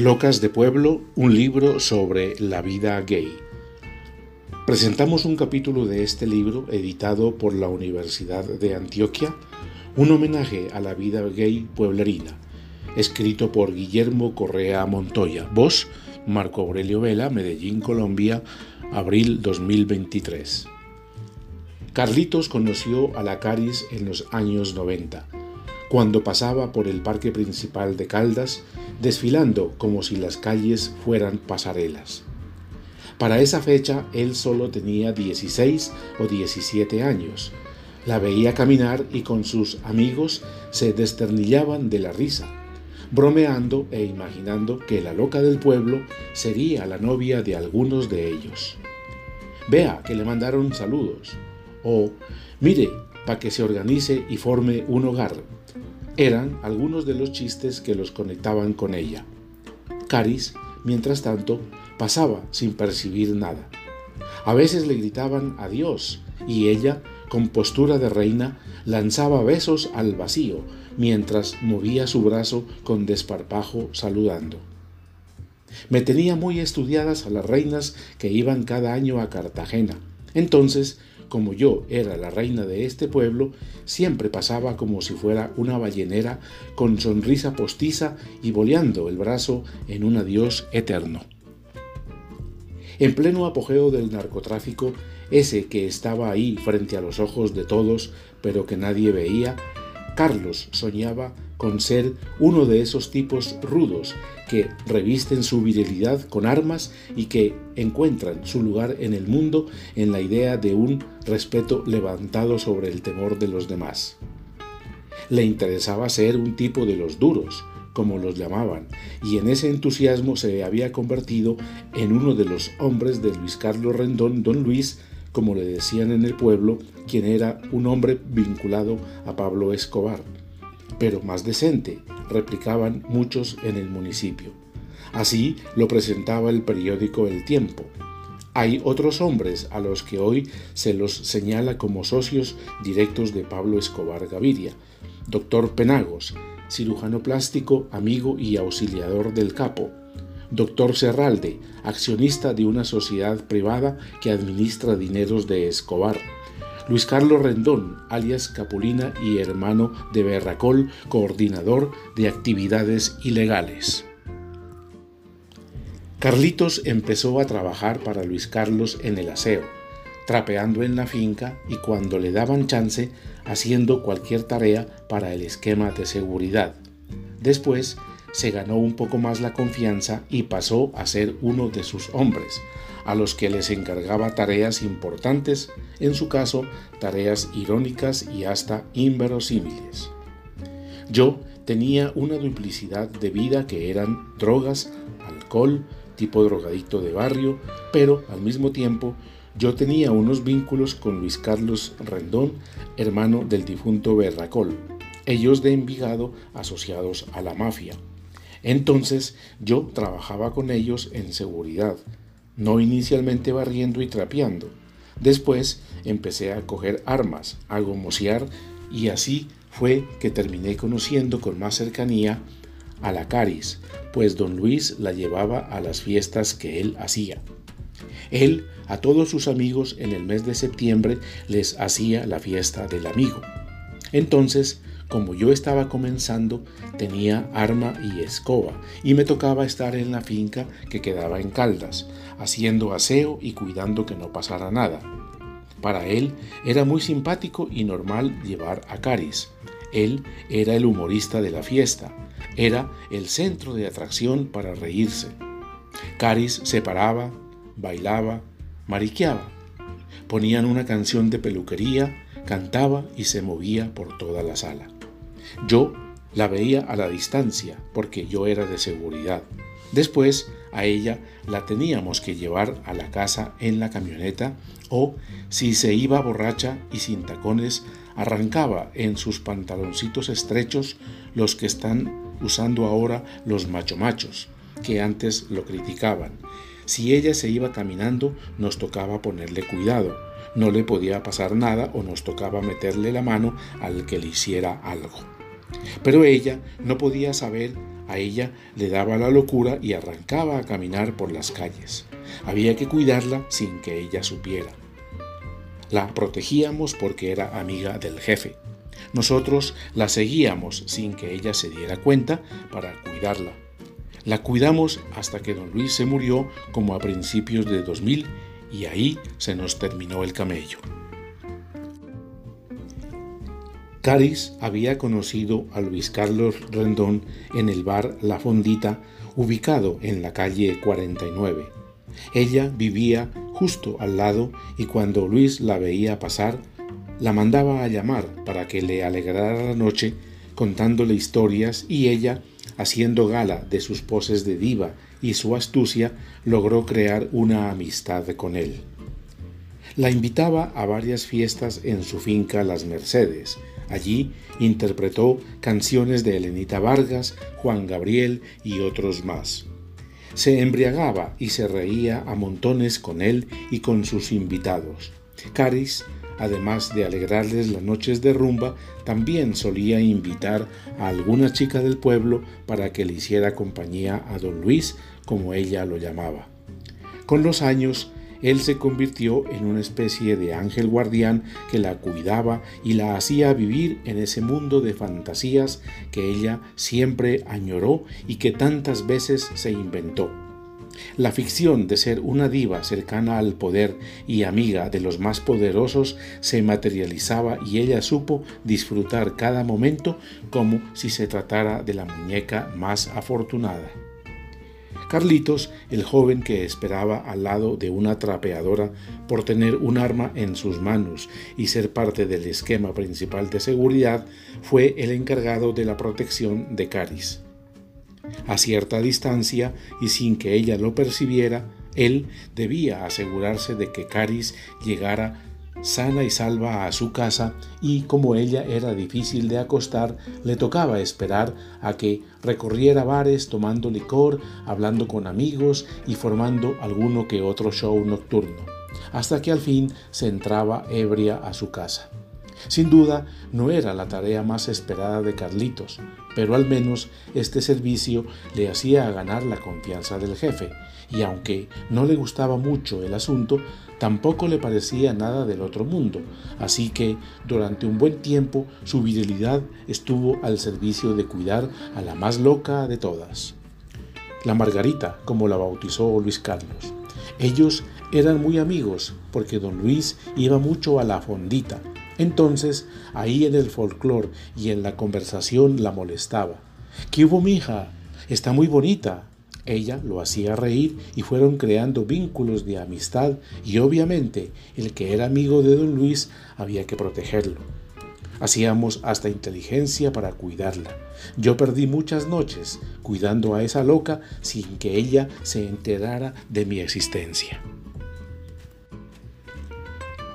Locas de Pueblo, un libro sobre la vida gay. Presentamos un capítulo de este libro editado por la Universidad de Antioquia, un homenaje a la vida gay pueblerina, escrito por Guillermo Correa Montoya, voz Marco Aurelio Vela, Medellín, Colombia, abril 2023. Carlitos conoció a la Caris en los años 90 cuando pasaba por el parque principal de Caldas, desfilando como si las calles fueran pasarelas. Para esa fecha él solo tenía 16 o 17 años. La veía caminar y con sus amigos se desternillaban de la risa, bromeando e imaginando que la loca del pueblo sería la novia de algunos de ellos. Vea que le mandaron saludos. O mire, para que se organice y forme un hogar eran algunos de los chistes que los conectaban con ella. Caris, mientras tanto, pasaba sin percibir nada. A veces le gritaban adiós y ella, con postura de reina, lanzaba besos al vacío mientras movía su brazo con desparpajo saludando. Me tenía muy estudiadas a las reinas que iban cada año a Cartagena. Entonces como yo era la reina de este pueblo, siempre pasaba como si fuera una ballenera con sonrisa postiza y boleando el brazo en un adiós eterno. En pleno apogeo del narcotráfico, ese que estaba ahí frente a los ojos de todos, pero que nadie veía, Carlos soñaba con ser uno de esos tipos rudos que revisten su virilidad con armas y que encuentran su lugar en el mundo en la idea de un respeto levantado sobre el temor de los demás. Le interesaba ser un tipo de los duros, como los llamaban, y en ese entusiasmo se había convertido en uno de los hombres de Luis Carlos Rendón, don Luis, como le decían en el pueblo, quien era un hombre vinculado a Pablo Escobar pero más decente, replicaban muchos en el municipio. Así lo presentaba el periódico El Tiempo. Hay otros hombres a los que hoy se los señala como socios directos de Pablo Escobar Gaviria. Doctor Penagos, cirujano plástico, amigo y auxiliador del capo. Doctor Serralde, accionista de una sociedad privada que administra dineros de Escobar Luis Carlos Rendón, alias Capulina y hermano de Berracol, coordinador de actividades ilegales. Carlitos empezó a trabajar para Luis Carlos en el aseo, trapeando en la finca y cuando le daban chance, haciendo cualquier tarea para el esquema de seguridad. Después se ganó un poco más la confianza y pasó a ser uno de sus hombres, a los que les encargaba tareas importantes, en su caso tareas irónicas y hasta inverosímiles. Yo tenía una duplicidad de vida que eran drogas, alcohol, tipo drogadicto de barrio, pero al mismo tiempo yo tenía unos vínculos con Luis Carlos Rendón, hermano del difunto Berracol, ellos de Envigado asociados a la mafia. Entonces yo trabajaba con ellos en seguridad, no inicialmente barriendo y trapeando. Después empecé a coger armas, a gomosear y así fue que terminé conociendo con más cercanía a la Caris, pues don Luis la llevaba a las fiestas que él hacía. Él a todos sus amigos en el mes de septiembre les hacía la fiesta del amigo. Entonces como yo estaba comenzando, tenía arma y escoba y me tocaba estar en la finca que quedaba en Caldas, haciendo aseo y cuidando que no pasara nada. Para él era muy simpático y normal llevar a Caris. Él era el humorista de la fiesta, era el centro de atracción para reírse. Caris se paraba, bailaba, mariqueaba. Ponían una canción de peluquería, cantaba y se movía por toda la sala. Yo la veía a la distancia porque yo era de seguridad. Después a ella la teníamos que llevar a la casa en la camioneta o si se iba borracha y sin tacones arrancaba en sus pantaloncitos estrechos los que están usando ahora los machomachos, que antes lo criticaban. Si ella se iba caminando nos tocaba ponerle cuidado, no le podía pasar nada o nos tocaba meterle la mano al que le hiciera algo. Pero ella no podía saber A ella le daba la locura y arrancaba a caminar por las calles. Había que cuidarla sin que ella supiera. La protegíamos porque era amiga del jefe. Nosotros la seguíamos sin que ella se diera cuenta para cuidarla. La cuidamos hasta que don Luis se murió como a principios de 2000 y ahí se nos terminó el camello. Caris había conocido a Luis Carlos Rendón en el bar La Fondita, ubicado en la calle 49. Ella vivía justo al lado y cuando Luis la veía pasar, la mandaba a llamar para que le alegrara la noche contándole historias y ella, haciendo gala de sus poses de diva y su astucia, logró crear una amistad con él. La invitaba a varias fiestas en su finca Las Mercedes. Allí interpretó canciones de Elenita Vargas, Juan Gabriel y otros más. Se embriagaba y se reía a montones con él y con sus invitados. Caris además de alegrarles las noches de rumba, también solía invitar a alguna chica del pueblo para que le hiciera compañía a don Luis, como ella lo llamaba. Con los años, él se convirtió en una especie de ángel guardián que la cuidaba y la hacía vivir en ese mundo de fantasías que ella siempre añoró y que tantas veces se inventó. La ficción de ser una diva cercana al poder y amiga de los más poderosos se materializaba y ella supo disfrutar cada momento como si se tratara de la muñeca más afortunada. Carlitos, el joven que esperaba al lado de una trapeadora por tener un arma en sus manos y ser parte del esquema principal de seguridad, fue el encargado de la protección de Caris. A cierta distancia y sin que ella lo percibiera, él debía asegurarse de que Caris llegara sana y salva a su casa y como ella era difícil de acostar, le tocaba esperar a que recorriera bares tomando licor, hablando con amigos y formando alguno que otro show nocturno, hasta que al fin se entraba ebria a su casa. Sin duda, no era la tarea más esperada de Carlitos, pero al menos este servicio le hacía ganar la confianza del jefe, y aunque no le gustaba mucho el asunto, tampoco le parecía nada del otro mundo, así que durante un buen tiempo su virilidad estuvo al servicio de cuidar a la más loca de todas. La Margarita, como la bautizó Luis Carlos. Ellos eran muy amigos porque don Luis iba mucho a la fondita, entonces, ahí en el folclore y en la conversación la molestaba. ¿Qué hubo, mija? Está muy bonita. Ella lo hacía reír y fueron creando vínculos de amistad y obviamente el que era amigo de don Luis había que protegerlo. Hacíamos hasta inteligencia para cuidarla. Yo perdí muchas noches cuidando a esa loca sin que ella se enterara de mi existencia.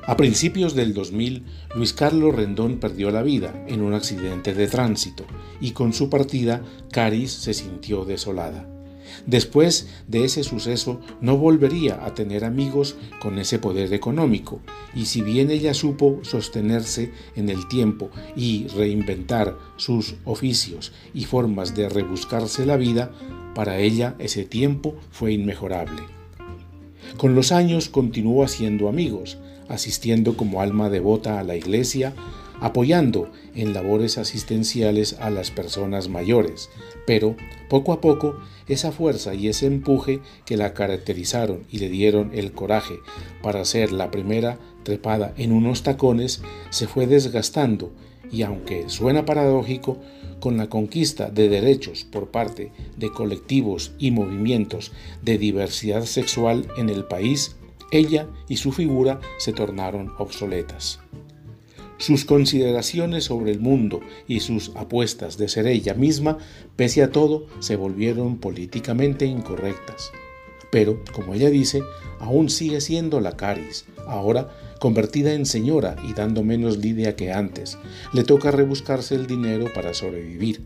A principios del 2000, Luis Carlos Rendón perdió la vida en un accidente de tránsito y con su partida, Caris se sintió desolada. Después de ese suceso no volvería a tener amigos con ese poder económico, y si bien ella supo sostenerse en el tiempo y reinventar sus oficios y formas de rebuscarse la vida, para ella ese tiempo fue inmejorable. Con los años continuó haciendo amigos, asistiendo como alma devota a la iglesia, apoyando en labores asistenciales a las personas mayores, pero poco a poco esa fuerza y ese empuje que la caracterizaron y le dieron el coraje para ser la primera trepada en unos tacones se fue desgastando y aunque suena paradójico, con la conquista de derechos por parte de colectivos y movimientos de diversidad sexual en el país, ella y su figura se tornaron obsoletas. Sus consideraciones sobre el mundo y sus apuestas de ser ella misma, pese a todo, se volvieron políticamente incorrectas. Pero, como ella dice, aún sigue siendo la Caris, ahora convertida en señora y dando menos lidia que antes. Le toca rebuscarse el dinero para sobrevivir.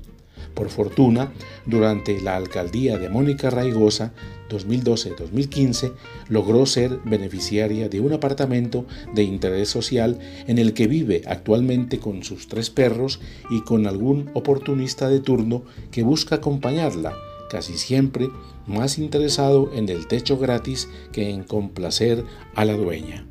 Por fortuna, durante la alcaldía de Mónica Raigosa, 2012-2015, logró ser beneficiaria de un apartamento de interés social en el que vive actualmente con sus tres perros y con algún oportunista de turno que busca acompañarla, casi siempre más interesado en el techo gratis que en complacer a la dueña.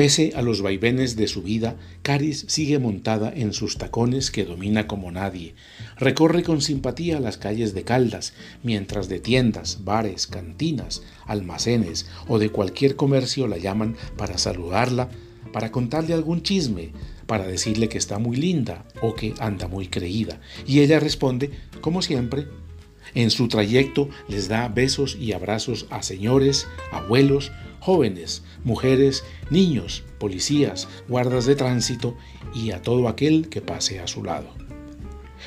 Pese a los vaivenes de su vida, Caris sigue montada en sus tacones que domina como nadie. Recorre con simpatía las calles de Caldas, mientras de tiendas, bares, cantinas, almacenes o de cualquier comercio la llaman para saludarla, para contarle algún chisme, para decirle que está muy linda o que anda muy creída. Y ella responde, como siempre, en su trayecto les da besos y abrazos a señores, abuelos, jóvenes, mujeres, niños, policías, guardas de tránsito y a todo aquel que pase a su lado.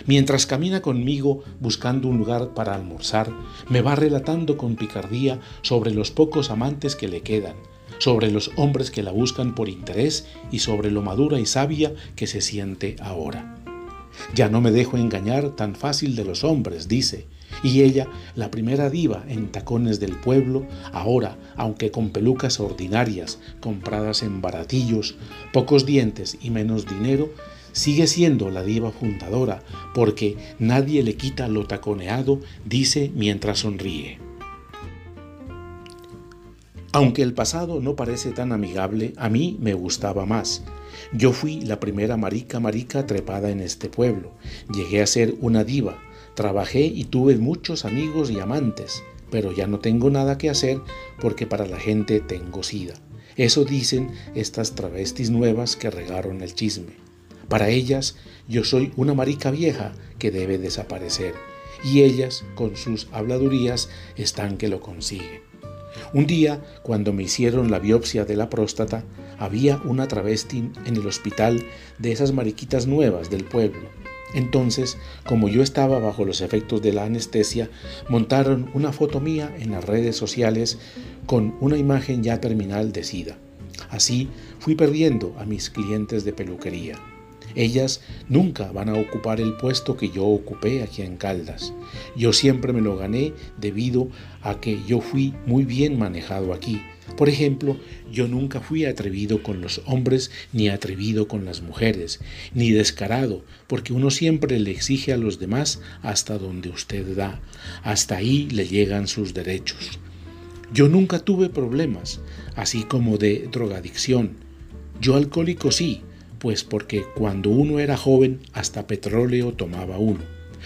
Mientras camina conmigo buscando un lugar para almorzar, me va relatando con picardía sobre los pocos amantes que le quedan, sobre los hombres que la buscan por interés y sobre lo madura y sabia que se siente ahora. Ya no me dejo engañar tan fácil de los hombres, dice, y ella, la primera diva en tacones del pueblo, ahora, aunque con pelucas ordinarias, compradas en baratillos, pocos dientes y menos dinero, sigue siendo la diva fundadora, porque nadie le quita lo taconeado, dice mientras sonríe. Aunque el pasado no parece tan amigable, a mí me gustaba más. Yo fui la primera marica marica trepada en este pueblo. Llegué a ser una diva, Trabajé y tuve muchos amigos y amantes, pero ya no tengo nada que hacer porque para la gente tengo sida. Eso dicen estas travestis nuevas que regaron el chisme. Para ellas yo soy una marica vieja que debe desaparecer y ellas con sus habladurías están que lo consiguen. Un día, cuando me hicieron la biopsia de la próstata, había una travesti en el hospital de esas mariquitas nuevas del pueblo entonces, como yo estaba bajo los efectos de la anestesia, montaron una foto mía en las redes sociales con una imagen ya terminal de SIDA. Así fui perdiendo a mis clientes de peluquería. Ellas nunca van a ocupar el puesto que yo ocupé aquí en Caldas. Yo siempre me lo gané debido a que yo fui muy bien manejado aquí por ejemplo, yo nunca fui atrevido con los hombres ni atrevido con las mujeres, ni descarado, porque uno siempre le exige a los demás hasta donde usted da, hasta ahí le llegan sus derechos. Yo nunca tuve problemas, así como de drogadicción. Yo alcohólico sí, pues porque cuando uno era joven hasta petróleo tomaba uno.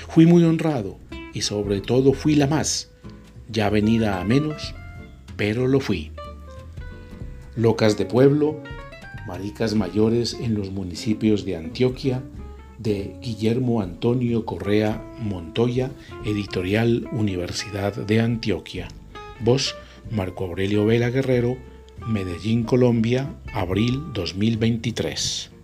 Fui muy honrado y sobre todo fui la más, ya venida a menos, pero lo fui locas de pueblo, maricas mayores en los municipios de Antioquia, de Guillermo Antonio Correa Montoya, editorial Universidad de Antioquia. Voz Marco Aurelio Vela Guerrero, Medellín, Colombia, abril 2023.